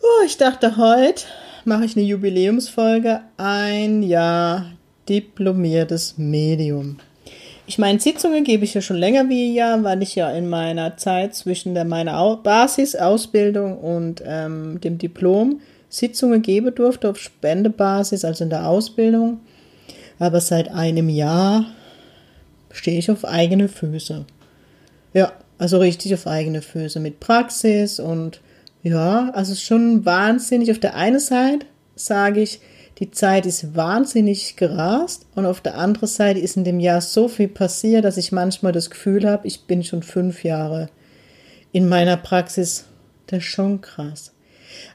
Oh, ich dachte, heute mache ich eine Jubiläumsfolge. Ein Jahr diplomiertes Medium. Ich meine, Sitzungen gebe ich ja schon länger wie ein Jahr, weil ich ja in meiner Zeit zwischen der, meiner Basisausbildung und ähm, dem Diplom Sitzungen geben durfte auf Spendebasis, also in der Ausbildung. Aber seit einem Jahr stehe ich auf eigene Füße. Ja, also richtig auf eigene Füße mit Praxis und ja, also schon wahnsinnig. Auf der einen Seite sage ich, die Zeit ist wahnsinnig gerast und auf der anderen Seite ist in dem Jahr so viel passiert, dass ich manchmal das Gefühl habe, ich bin schon fünf Jahre in meiner Praxis. Das ist schon krass.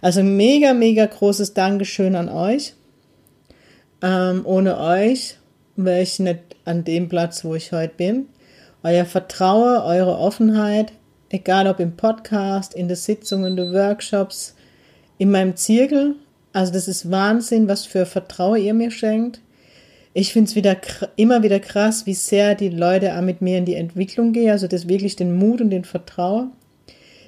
Also mega, mega großes Dankeschön an euch. Ähm, ohne euch wäre ich nicht an dem Platz, wo ich heute bin. Euer Vertrauen, eure Offenheit, egal ob im Podcast, in den Sitzungen, in den Workshops, in meinem Zirkel. Also das ist Wahnsinn, was für Vertrauen ihr mir schenkt. Ich finde es wieder immer wieder krass, wie sehr die Leute mit mir in die Entwicklung gehen. Also das wirklich den Mut und den Vertrauen.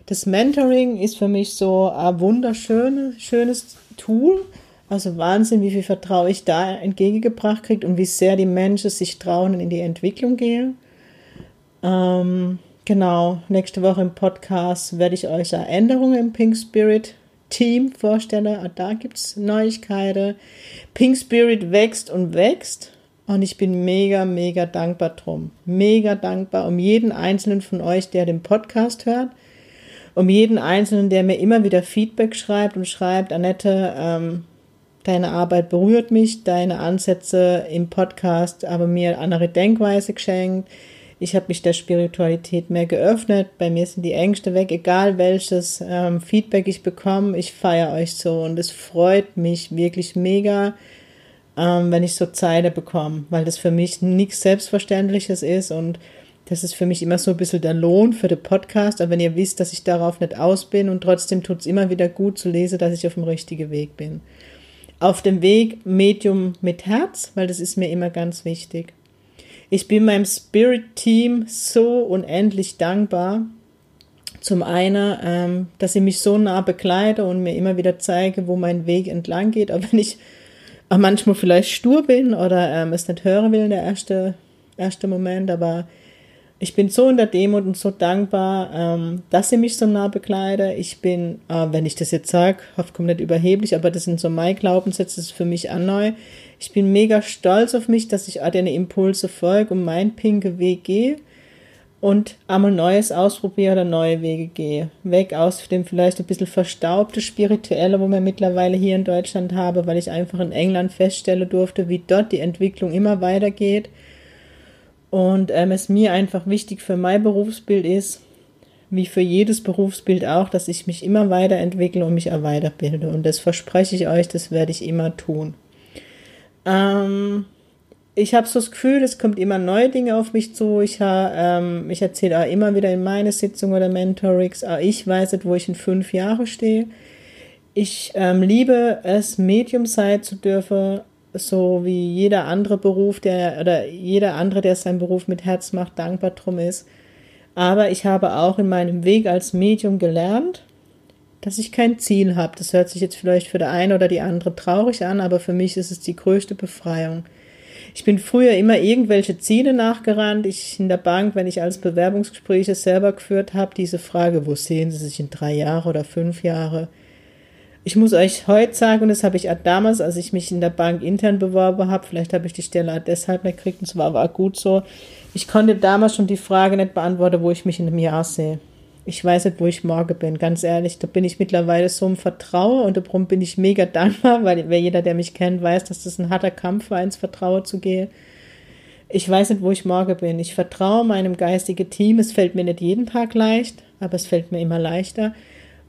Das Mentoring ist für mich so ein wunderschönes schönes Tool. Also Wahnsinn, wie viel Vertrauen ich da entgegengebracht kriege und wie sehr die Menschen sich trauen und in die Entwicklung gehen. Ähm, Genau, nächste Woche im Podcast werde ich euch Änderungen im Pink Spirit Team vorstellen. Ah, da gibt es Neuigkeiten. Pink Spirit wächst und wächst. Und ich bin mega, mega dankbar drum. Mega dankbar um jeden einzelnen von euch, der den Podcast hört. Um jeden einzelnen, der mir immer wieder Feedback schreibt und schreibt, Annette, ähm, deine Arbeit berührt mich, deine Ansätze im Podcast aber mir andere Denkweise geschenkt ich habe mich der Spiritualität mehr geöffnet. Bei mir sind die Ängste weg, egal welches ähm, Feedback ich bekomme. Ich feiere euch so und es freut mich wirklich mega, ähm, wenn ich so Zeile bekomme, weil das für mich nichts Selbstverständliches ist und das ist für mich immer so ein bisschen der Lohn für den Podcast. Aber wenn ihr wisst, dass ich darauf nicht aus bin und trotzdem tut es immer wieder gut zu lesen, dass ich auf dem richtigen Weg bin. Auf dem Weg Medium mit Herz, weil das ist mir immer ganz wichtig. Ich bin meinem Spirit-Team so unendlich dankbar. Zum einen, ähm, dass sie mich so nah begleite und mir immer wieder zeige, wo mein Weg entlang geht, auch wenn ich auch manchmal vielleicht stur bin oder ähm, es nicht hören will in der erste, erste Moment, aber ich bin so in der Demut und so dankbar, ähm, dass sie mich so nah begleite. Ich bin, äh, wenn ich das jetzt sage, hoffe, kommt nicht überheblich, aber das sind so meine Glaubenssätze, das ist für mich auch neu. Ich bin mega stolz auf mich, dass ich all deine Impulse folge und meinen pinke Weg gehe und einmal Neues ausprobiere oder neue Wege gehe. Weg aus dem vielleicht ein bisschen verstaubte Spirituelle, wo wir mittlerweile hier in Deutschland habe, weil ich einfach in England feststellen durfte, wie dort die Entwicklung immer weitergeht und ähm, es mir einfach wichtig für mein Berufsbild ist, wie für jedes Berufsbild auch, dass ich mich immer weiterentwickle und mich auch weiterbilde. Und das verspreche ich euch, das werde ich immer tun. Ähm, ich habe so das Gefühl, es kommt immer neue Dinge auf mich zu. Ich, ähm, ich erzähle auch immer wieder in meine Sitzung oder Mentorings, auch ich weiß nicht, wo ich in fünf Jahren stehe. Ich ähm, liebe es, Medium sein zu dürfen, so wie jeder andere Beruf, der oder jeder andere, der seinen Beruf mit Herz macht, dankbar drum ist. Aber ich habe auch in meinem Weg als Medium gelernt, dass ich kein Ziel habe. Das hört sich jetzt vielleicht für der eine oder die andere traurig an, aber für mich ist es die größte Befreiung. Ich bin früher immer irgendwelche Ziele nachgerannt. Ich in der Bank, wenn ich als Bewerbungsgespräche selber geführt habe, diese Frage, wo sehen Sie sich in drei Jahre oder fünf Jahre? Ich muss euch heute sagen, und das habe ich damals, als ich mich in der Bank intern beworben habe, vielleicht habe ich die Stelle deshalb nicht gekriegt, und es war gut so. Ich konnte damals schon die Frage nicht beantworten, wo ich mich in einem Jahr sehe. Ich weiß nicht, wo ich morgen bin, ganz ehrlich. Da bin ich mittlerweile so im Vertrauen und darum bin ich mega dankbar, weil jeder, der mich kennt, weiß, dass das ein harter Kampf war, ins Vertrauen zu gehen. Ich weiß nicht, wo ich morgen bin. Ich vertraue meinem geistigen Team. Es fällt mir nicht jeden Tag leicht, aber es fällt mir immer leichter.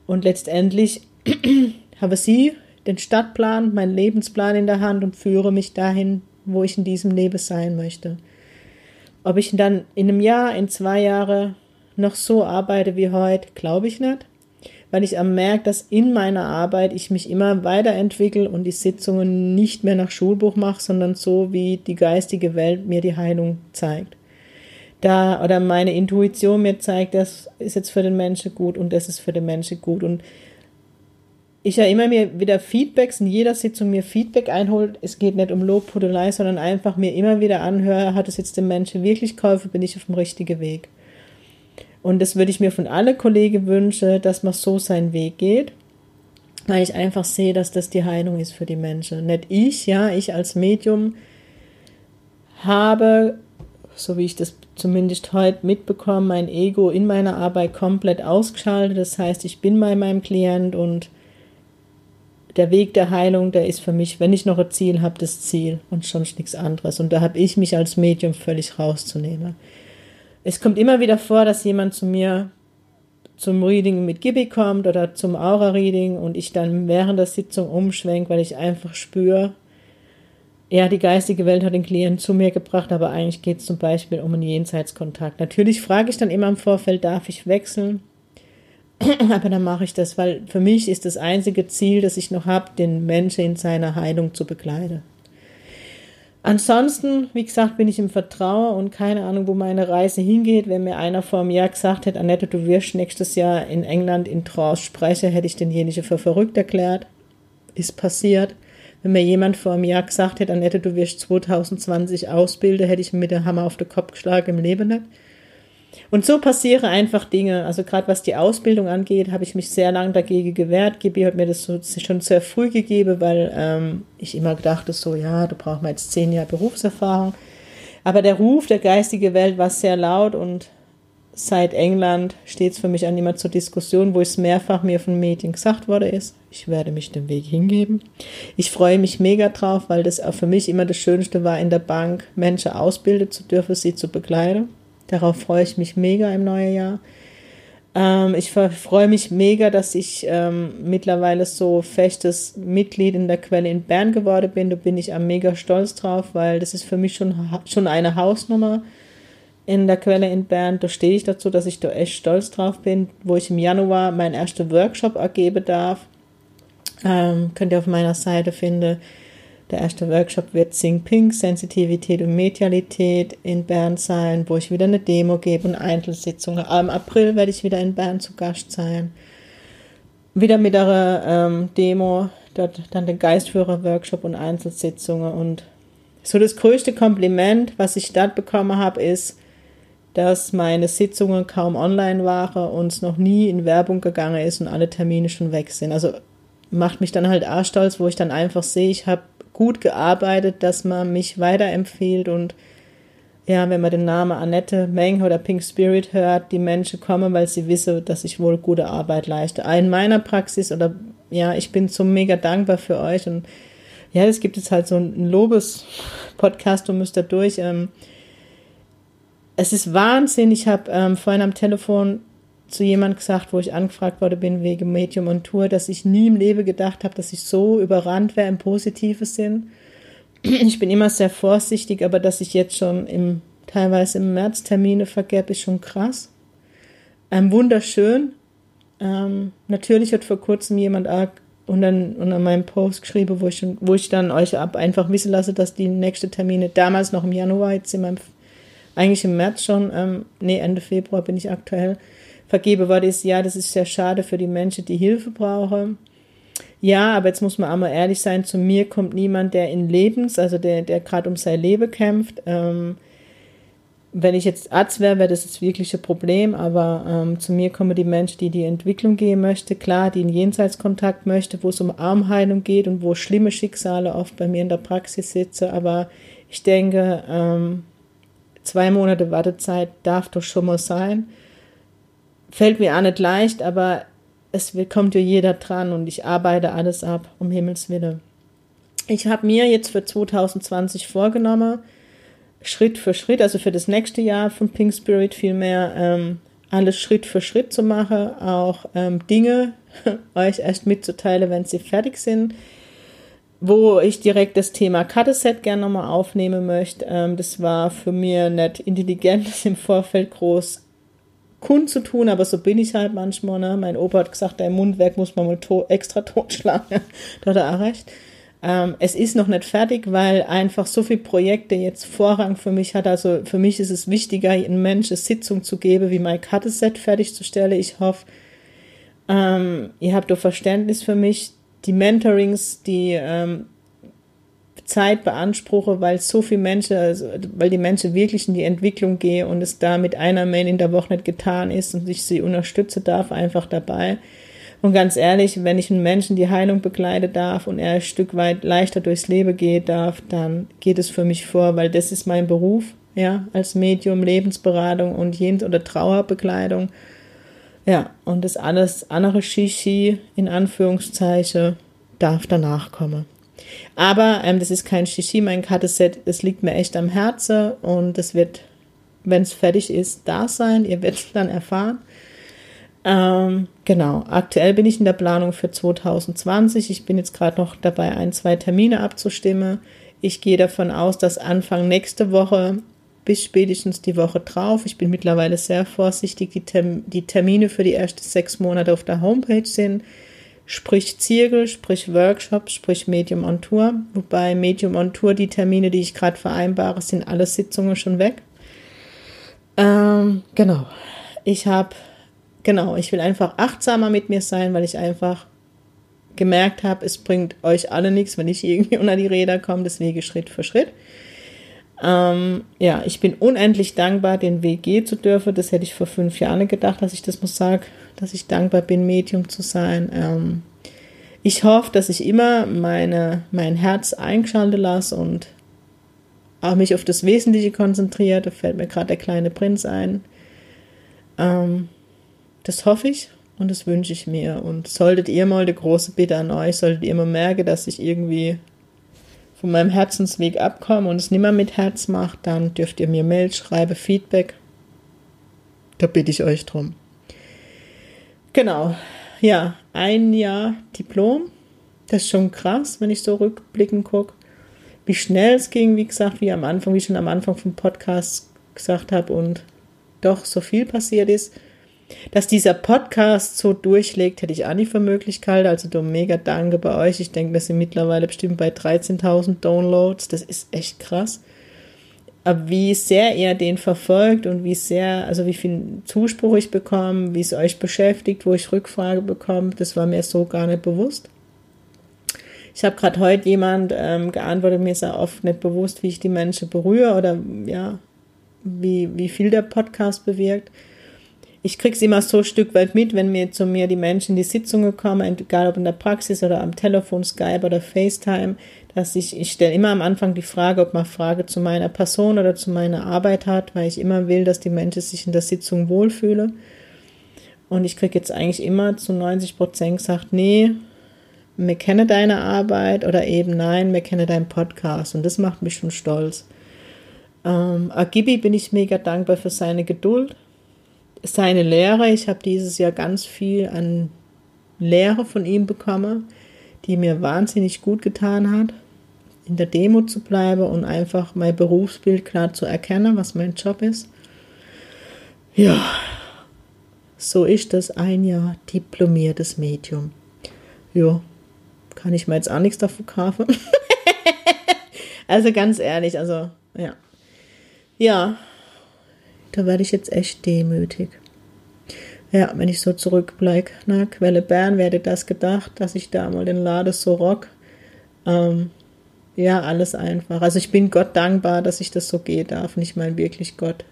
Und letztendlich habe sie den Stadtplan, meinen Lebensplan in der Hand und führe mich dahin, wo ich in diesem Leben sein möchte. Ob ich dann in einem Jahr, in zwei Jahren noch so arbeite wie heute, glaube ich nicht, weil ich am merke, dass in meiner Arbeit ich mich immer weiterentwickle und die Sitzungen nicht mehr nach Schulbuch mache, sondern so, wie die geistige Welt mir die Heilung zeigt. Da oder meine Intuition mir zeigt, das ist jetzt für den Menschen gut und das ist für den Menschen gut und ich ja immer mir wieder Feedbacks in jeder Sitzung mir Feedback einholt. Es geht nicht um Lobhudelei, sondern einfach mir immer wieder anhöre, hat es jetzt dem Menschen wirklich geholfen, bin ich auf dem richtigen Weg. Und das würde ich mir von allen Kollegen wünschen, dass man so seinen Weg geht, weil ich einfach sehe, dass das die Heilung ist für die Menschen. Nicht ich, ja, ich als Medium habe, so wie ich das zumindest heute mitbekomme, mein Ego in meiner Arbeit komplett ausgeschaltet. Das heißt, ich bin bei meinem Klient und der Weg der Heilung, der ist für mich, wenn ich noch ein Ziel habe, das Ziel und schon nichts anderes. Und da habe ich mich als Medium völlig rauszunehmen. Es kommt immer wieder vor, dass jemand zu mir zum Reading mit Gibi kommt oder zum Aura-Reading und ich dann während der Sitzung umschwenke, weil ich einfach spüre, ja, die geistige Welt hat den Klienten zu mir gebracht, aber eigentlich geht es zum Beispiel um einen Jenseitskontakt. Natürlich frage ich dann immer im Vorfeld, darf ich wechseln? Aber dann mache ich das, weil für mich ist das einzige Ziel, das ich noch habe, den Menschen in seiner Heilung zu begleiten. Ansonsten, wie gesagt, bin ich im Vertrauen und keine Ahnung, wo meine Reise hingeht. Wenn mir einer vor einem Jahr gesagt hätte, Annette, du wirst nächstes Jahr in England in Trance sprechen, hätte ich denjenigen für verrückt erklärt. Ist passiert. Wenn mir jemand vor einem Jahr gesagt hätte, Annette, du wirst 2020 ausbilden, hätte ich mir mit dem Hammer auf den Kopf geschlagen im Leben nicht. Und so passieren einfach Dinge. Also gerade was die Ausbildung angeht, habe ich mich sehr lange dagegen gewehrt. Gibi hat mir das so, schon sehr früh gegeben, weil ähm, ich immer gedacht so, ja, du brauchst mal jetzt zehn Jahre Berufserfahrung. Aber der Ruf der geistigen Welt war sehr laut und seit England steht es für mich an immer zur Diskussion, wo es mehrfach mir von Medien gesagt worden ist. Ich werde mich den Weg hingeben. Ich freue mich mega drauf, weil das auch für mich immer das Schönste war, in der Bank Menschen ausbilden zu dürfen, sie zu begleiten. Darauf freue ich mich mega im neuen Jahr. Ähm, ich freue mich mega, dass ich ähm, mittlerweile so festes Mitglied in der Quelle in Bern geworden bin. Da bin ich am mega stolz drauf, weil das ist für mich schon, schon eine Hausnummer in der Quelle in Bern. Da stehe ich dazu, dass ich da echt stolz drauf bin, wo ich im Januar meinen ersten Workshop ergeben darf. Ähm, könnt ihr auf meiner Seite finden. Der erste Workshop wird Sing Pink, Sensitivität und Medialität in Bern sein, wo ich wieder eine Demo gebe und Einzelsitzungen. Im April werde ich wieder in Bern zu Gast sein. Wieder mit einer ähm, Demo, dort dann den Geistführer-Workshop und Einzelsitzungen. Und so das größte Kompliment, was ich dort bekommen habe, ist, dass meine Sitzungen kaum online waren und es noch nie in Werbung gegangen ist und alle Termine schon weg sind. Also macht mich dann halt auch stolz, wo ich dann einfach sehe, ich habe gut gearbeitet, dass man mich weiterempfiehlt und ja, wenn man den Namen Annette Meng oder Pink Spirit hört, die Menschen kommen, weil sie wissen, dass ich wohl gute Arbeit leiste. In meiner Praxis oder ja, ich bin so mega dankbar für euch und ja, es gibt jetzt halt so einen Lobes-Podcast, du müsst da durch. Ähm, es ist Wahnsinn. Ich habe ähm, vorhin am Telefon zu jemand gesagt, wo ich angefragt worden bin wegen Medium und Tour, dass ich nie im Leben gedacht habe, dass ich so überrannt wäre im positiven Sinn. Ich bin immer sehr vorsichtig, aber dass ich jetzt schon im teilweise im März Termine vergebe, ist schon krass. Ähm, wunderschön. Ähm, natürlich hat vor kurzem jemand unter, unter meinem Post geschrieben, wo ich, wo ich dann euch ab einfach wissen lasse, dass die nächste Termine damals noch im Januar, jetzt sind wir eigentlich im März schon, ähm, nee, Ende Februar bin ich aktuell, vergebe war das, ja, das ist sehr schade für die Menschen, die Hilfe brauchen. Ja, aber jetzt muss man einmal ehrlich sein, zu mir kommt niemand, der in Lebens, also der, der gerade um sein Leben kämpft. Ähm, wenn ich jetzt Arzt wäre, wäre das jetzt wirklich ein Problem, aber ähm, zu mir kommen die Menschen, die die Entwicklung gehen möchte, klar, die in Jenseitskontakt möchte, wo es um Armheilung geht und wo schlimme Schicksale oft bei mir in der Praxis sitzen, aber ich denke, ähm, zwei Monate Wartezeit darf doch schon mal sein fällt mir auch nicht leicht, aber es kommt ja jeder dran und ich arbeite alles ab, um Himmels Willen. Ich habe mir jetzt für 2020 vorgenommen, Schritt für Schritt, also für das nächste Jahr von Pink Spirit vielmehr, ähm, alles Schritt für Schritt zu machen, auch ähm, Dinge euch erst mitzuteilen, wenn sie fertig sind. Wo ich direkt das Thema Cutterset gerne nochmal aufnehmen möchte. Ähm, das war für mich nicht intelligent, das im Vorfeld groß kundzutun, aber so bin ich halt manchmal. Ne? Mein Opa hat gesagt, dein Mundwerk muss man mal to extra totschlagen. da hat er auch recht. Ähm, es ist noch nicht fertig, weil einfach so viele Projekte jetzt Vorrang für mich hat. Also für mich ist es wichtiger, einem Menschen Sitzung zu geben, wie mein Cutterset fertigzustellen. Ich hoffe, ähm, ihr habt doch Verständnis für mich. Die Mentorings, die ähm, Zeit beanspruche, weil so viele Menschen, also, weil die Menschen wirklich in die Entwicklung gehen und es da mit einer Mail in der Woche nicht getan ist und ich sie unterstütze darf, einfach dabei. Und ganz ehrlich, wenn ich einen Menschen die Heilung begleiten darf und er ein Stück weit leichter durchs Leben gehen darf, dann geht es für mich vor, weil das ist mein Beruf, ja, als Medium, Lebensberatung und Jens- oder Trauerbekleidung. Ja, und das alles andere Shishi in Anführungszeichen darf danach kommen. Aber ähm, das ist kein Shishi, mein Karteset, das liegt mir echt am Herzen und das wird, wenn es fertig ist, da sein. Ihr werdet es dann erfahren. Ähm, genau, aktuell bin ich in der Planung für 2020. Ich bin jetzt gerade noch dabei, ein, zwei Termine abzustimmen. Ich gehe davon aus, dass Anfang nächste Woche bis spätestens die Woche drauf, ich bin mittlerweile sehr vorsichtig, die, Term die Termine für die ersten sechs Monate auf der Homepage sind. Sprich Zirkel, sprich Workshop, sprich Medium on Tour. Wobei Medium on Tour, die Termine, die ich gerade vereinbare, sind alle Sitzungen schon weg. Ähm, genau. Ich habe genau, ich will einfach achtsamer mit mir sein, weil ich einfach gemerkt habe, es bringt euch alle nichts, wenn ich irgendwie unter die Räder komme, deswegen Schritt für Schritt. Ähm, ja, ich bin unendlich dankbar, den Weg gehen zu dürfen. Das hätte ich vor fünf Jahren gedacht, dass ich das muss sagen, dass ich dankbar bin, Medium zu sein. Ähm, ich hoffe, dass ich immer meine, mein Herz eingeschaltet lasse und auch mich auf das Wesentliche konzentriere. Da fällt mir gerade der kleine Prinz ein. Ähm, das hoffe ich und das wünsche ich mir. Und solltet ihr mal eine große Bitte an euch, solltet ihr mal merken, dass ich irgendwie von meinem Herzensweg abkomme und es nicht mehr mit Herz macht, dann dürft ihr mir Mail schreiben, Feedback. Da bitte ich euch drum. Genau. Ja, ein Jahr Diplom. Das ist schon krass, wenn ich so rückblickend gucke. Wie schnell es ging, wie gesagt, wie am Anfang, wie ich schon am Anfang vom Podcast gesagt habe und doch so viel passiert ist. Dass dieser Podcast so durchlegt, hätte ich auch nicht für möglich gehalten. Also du mega danke bei euch. Ich denke, wir sind mittlerweile bestimmt bei 13.000 Downloads. Das ist echt krass. Aber wie sehr ihr den verfolgt und wie sehr, also wie viel Zuspruch ich bekomme, wie es euch beschäftigt, wo ich Rückfrage bekomme, das war mir so gar nicht bewusst. Ich habe gerade heute jemand ähm, geantwortet, mir ist ja oft nicht bewusst, wie ich die Menschen berühre oder ja, wie, wie viel der Podcast bewirkt ich kriege es immer so ein Stück weit mit, wenn mir zu mir die Menschen in die Sitzungen kommen, egal ob in der Praxis oder am Telefon, Skype oder FaceTime, dass ich, ich stelle immer am Anfang die Frage, ob man Frage zu meiner Person oder zu meiner Arbeit hat, weil ich immer will, dass die Menschen sich in der Sitzung wohlfühlen. Und ich kriege jetzt eigentlich immer zu 90 Prozent gesagt, nee, mir kenne deine Arbeit oder eben nein, mir kenne deinen Podcast. Und das macht mich schon stolz. Ähm, Agibi bin ich mega dankbar für seine Geduld seine Lehre. Ich habe dieses Jahr ganz viel an Lehre von ihm bekommen, die mir wahnsinnig gut getan hat, in der Demo zu bleiben und einfach mein Berufsbild klar zu erkennen, was mein Job ist. Ja, so ist das ein Jahr diplomiertes Medium. Ja, kann ich mir jetzt auch nichts davon kaufen. also ganz ehrlich, also ja. Ja, da werde ich jetzt echt demütig. Ja, wenn ich so zurückblicke, ne, Quelle Bern, wer hätte das gedacht, dass ich da mal den Lade so rock. Ähm, ja, alles einfach. Also ich bin Gott dankbar, dass ich das so gehen darf. Und ich meine wirklich Gott.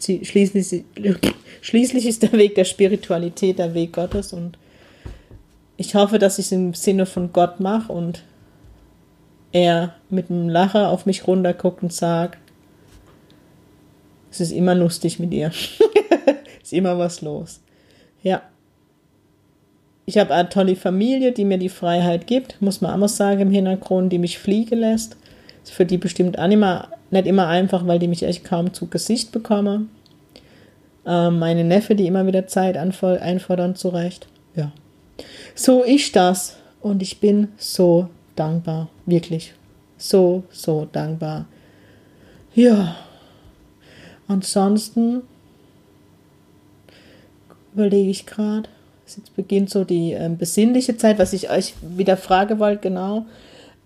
Schließlich, schließlich ist der Weg der Spiritualität der Weg Gottes und ich hoffe, dass ich es im Sinne von Gott mache und er mit einem Lacher auf mich runterguckt und sagt, es ist immer lustig mit ihr. ist immer was los. Ja. Ich habe eine tolle Familie, die mir die Freiheit gibt, muss man auch mal sagen im Hintergrund, die mich fliegen lässt. Ist für die bestimmt auch nicht, immer, nicht immer einfach, weil die mich echt kaum zu Gesicht bekommen. Ähm, meine Neffe, die immer wieder Zeit einfordern, zurecht. Ja. So ist das. Und ich bin so dankbar. Wirklich. So, so dankbar. Ja. Ansonsten überlege ich gerade. Jetzt beginnt so die ähm, besinnliche Zeit, was ich euch wieder frage wollte, genau.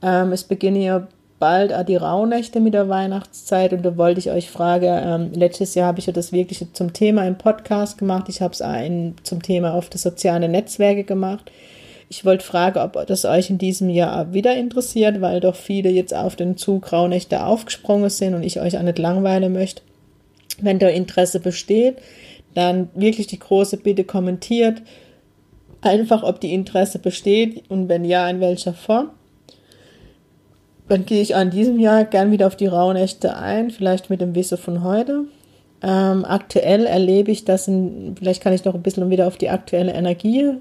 Ähm, es beginnen ja bald die Rauhnächte mit der Weihnachtszeit und da wollte ich euch fragen, ähm, letztes Jahr habe ich ja das wirklich zum Thema im Podcast gemacht, ich habe es auch zum Thema auf die sozialen Netzwerke gemacht. Ich wollte fragen, ob das euch in diesem Jahr wieder interessiert, weil doch viele jetzt auf den Zug Rauhnächte aufgesprungen sind und ich euch auch nicht langweilen möchte. Wenn da Interesse besteht, dann wirklich die große Bitte kommentiert einfach, ob die Interesse besteht und wenn ja, in welcher Form. Dann gehe ich an diesem Jahr gern wieder auf die Rauhnächte ein, vielleicht mit dem Wissen von heute. Ähm, aktuell erlebe ich das, in, vielleicht kann ich noch ein bisschen wieder auf die aktuelle Energie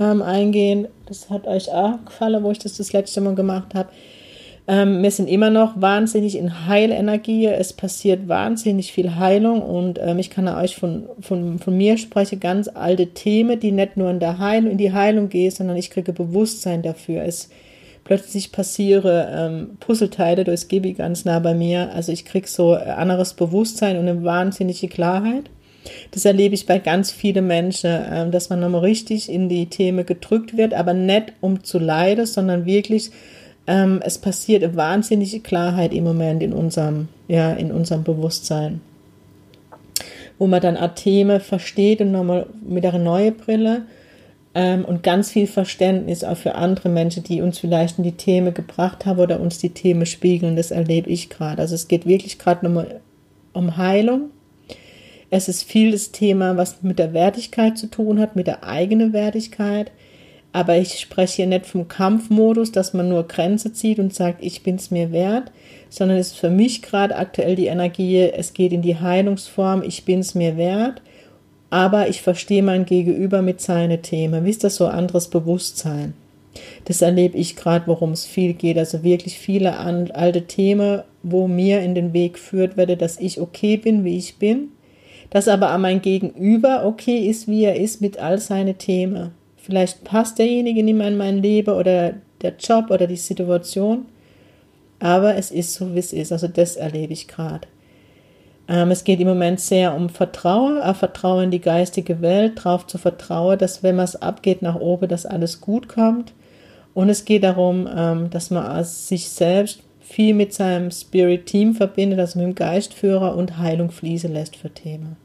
ähm, eingehen. Das hat euch auch gefallen, wo ich das das letzte Mal gemacht habe. Ähm, wir sind immer noch wahnsinnig in Heilenergie. Es passiert wahnsinnig viel Heilung und ähm, ich kann euch von, von, von mir sprechen, ganz alte Themen, die nicht nur in der Heilung, in die Heilung gehen, sondern ich kriege Bewusstsein dafür. Es plötzlich passiere ähm, Puzzleteile, gebe ich ganz nah bei mir. Also ich kriege so ein anderes Bewusstsein und eine wahnsinnige Klarheit. Das erlebe ich bei ganz vielen Menschen, ähm, dass man nochmal richtig in die Themen gedrückt wird, aber nicht um zu leiden, sondern wirklich ähm, es passiert eine wahnsinnige Klarheit im Moment in unserem, ja, in unserem Bewusstsein. Wo man dann Themen versteht und nochmal mit einer neuen Brille ähm, und ganz viel Verständnis auch für andere Menschen, die uns vielleicht in die Themen gebracht haben oder uns die Themen spiegeln. Das erlebe ich gerade. Also es geht wirklich gerade nochmal um Heilung. Es ist viel das Thema, was mit der Wertigkeit zu tun hat, mit der eigenen Wertigkeit aber ich spreche hier nicht vom Kampfmodus, dass man nur Grenze zieht und sagt, ich bin es mir wert, sondern es ist für mich gerade aktuell die Energie, es geht in die Heilungsform, ich bin es mir wert, aber ich verstehe mein Gegenüber mit seinen Themen. Wie ist das so anderes Bewusstsein? Das erlebe ich gerade, worum es viel geht. Also wirklich viele alte Themen, wo mir in den Weg führt werde, dass ich okay bin, wie ich bin, dass aber an mein Gegenüber okay ist, wie er ist mit all seinen Themen. Vielleicht passt derjenige nicht mehr in mein Leben oder der Job oder die Situation. Aber es ist so, wie es ist. Also das erlebe ich gerade. Ähm, es geht im Moment sehr um Vertrauen, auch Vertrauen in die geistige Welt, darauf zu vertrauen, dass wenn man es abgeht nach oben, dass alles gut kommt. Und es geht darum, ähm, dass man sich selbst viel mit seinem Spirit-Team verbindet, also mit dem Geistführer und Heilung fließen lässt für Themen.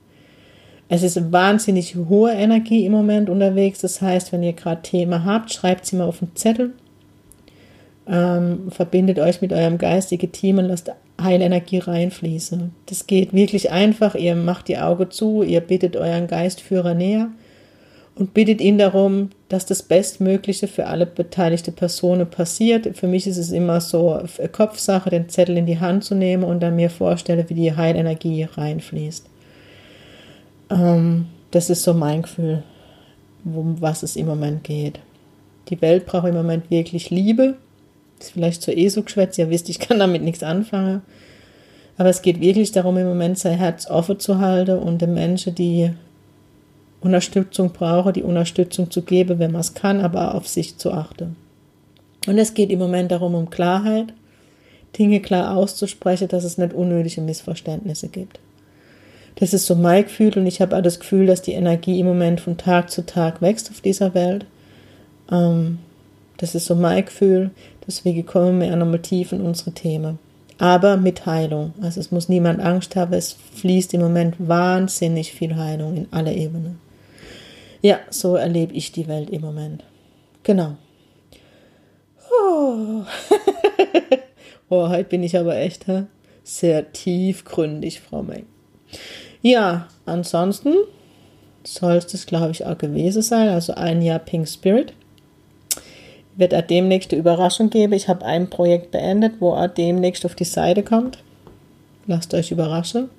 Es ist wahnsinnig hohe Energie im Moment unterwegs. Das heißt, wenn ihr gerade Thema habt, schreibt sie mal auf den Zettel. Ähm, verbindet euch mit eurem geistigen Team und lasst Heilenergie reinfließen. Das geht wirklich einfach. Ihr macht die Augen zu, ihr bittet euren Geistführer näher und bittet ihn darum, dass das Bestmögliche für alle beteiligten Personen passiert. Für mich ist es immer so eine Kopfsache, den Zettel in die Hand zu nehmen und dann mir vorstelle, wie die Heilenergie reinfließt. Ähm, das ist so mein Gefühl, um was es im Moment geht. Die Welt braucht im Moment wirklich Liebe. Ist vielleicht so eh so geschwätzt, ihr wisst, ich kann damit nichts anfangen. Aber es geht wirklich darum, im Moment sein Herz offen zu halten und den Menschen, die Unterstützung brauchen, die Unterstützung zu geben, wenn man es kann, aber auf sich zu achten. Und es geht im Moment darum, um Klarheit, Dinge klar auszusprechen, dass es nicht unnötige Missverständnisse gibt. Das ist so mein Gefühl und ich habe auch das Gefühl, dass die Energie im Moment von Tag zu Tag wächst auf dieser Welt. Ähm, das ist so mein Gefühl. Deswegen kommen wir nochmal tief in unsere Themen. Aber mit Heilung. Also es muss niemand Angst haben. Es fließt im Moment wahnsinnig viel Heilung in alle Ebenen. Ja, so erlebe ich die Welt im Moment. Genau. Oh, oh heute bin ich aber echt he? sehr tiefgründig, Frau Meng. Ja, ansonsten soll es das, glaube ich, auch gewesen sein. Also ein Jahr Pink Spirit. Wird er demnächst eine Überraschung geben. Ich habe ein Projekt beendet, wo er demnächst auf die Seite kommt. Lasst euch überraschen.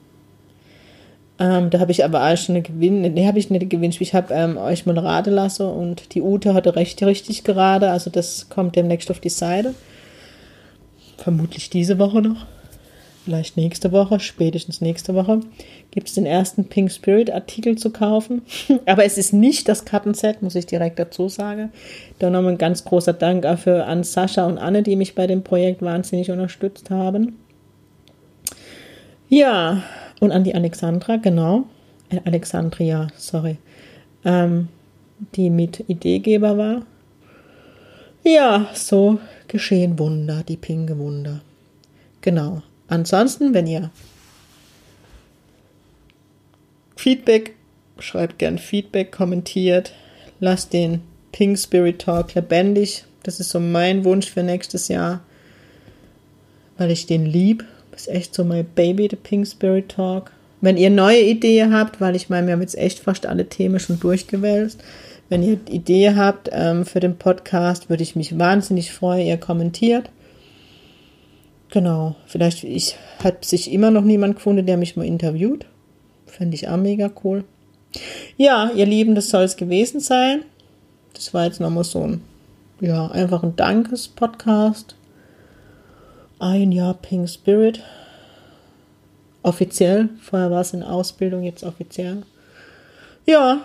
Ähm, da habe ich aber auch schon eine Gewinn, ne, habe ich nicht gewünscht. Ich habe ähm, euch mal raten lassen und die Ute hatte recht richtig gerade. Also das kommt demnächst auf die Seite. Vermutlich diese Woche noch. Vielleicht nächste Woche, spätestens nächste Woche, gibt es den ersten Pink Spirit Artikel zu kaufen. Aber es ist nicht das Kartenset, muss ich direkt dazu sagen. Da nochmal ein ganz großer Dank dafür an Sascha und Anne, die mich bei dem Projekt wahnsinnig unterstützt haben. Ja, und an die Alexandra, genau. Äh, Alexandria, sorry. Ähm, die mit Ideegeber war. Ja, so geschehen Wunder, die pinke Wunder. Genau. Ansonsten, wenn ihr Feedback, schreibt gern Feedback, kommentiert, lasst den Pink Spirit Talk lebendig. Das ist so mein Wunsch für nächstes Jahr, weil ich den lieb. Das ist echt so mein Baby, der Pink Spirit Talk. Wenn ihr neue Ideen habt, weil ich meine, wir haben jetzt echt fast alle Themen schon durchgewälzt. Wenn ihr Ideen habt ähm, für den Podcast, würde ich mich wahnsinnig freuen, ihr kommentiert. Genau, vielleicht ich, hat sich immer noch niemand gefunden, der mich mal interviewt. Fände ich auch mega cool. Ja, ihr Lieben, das soll es gewesen sein. Das war jetzt nochmal so ein, ja, einfach ein Dankes-Podcast. Ein Jahr Pink Spirit. Offiziell. Vorher war es in Ausbildung, jetzt offiziell. Ja,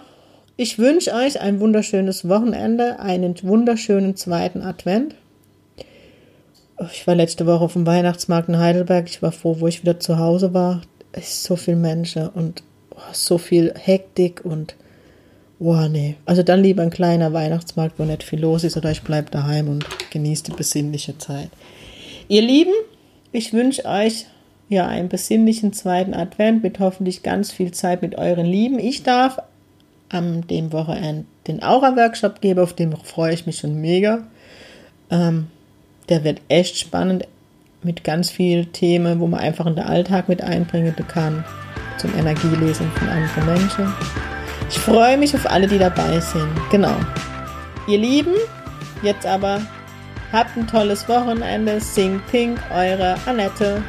ich wünsche euch ein wunderschönes Wochenende, einen wunderschönen zweiten Advent. Ich war letzte Woche auf dem Weihnachtsmarkt in Heidelberg. Ich war froh, wo ich wieder zu Hause war. Es ist so viel Menschen und oh, so viel Hektik und oh nee. Also dann lieber ein kleiner Weihnachtsmarkt, wo nicht viel los ist, oder ich bleibe daheim und genieße die besinnliche Zeit. Ihr Lieben, ich wünsche euch ja einen besinnlichen zweiten Advent mit hoffentlich ganz viel Zeit mit euren Lieben. Ich darf am dem Wochenende den Aura-Workshop geben, auf den freue ich mich schon mega. Ähm, der wird echt spannend mit ganz vielen Themen, wo man einfach in den Alltag mit einbringen kann, zum Energielesen von anderen Menschen. Ich freue mich auf alle, die dabei sind. Genau. Ihr Lieben, jetzt aber habt ein tolles Wochenende. Sing Pink, eure Annette.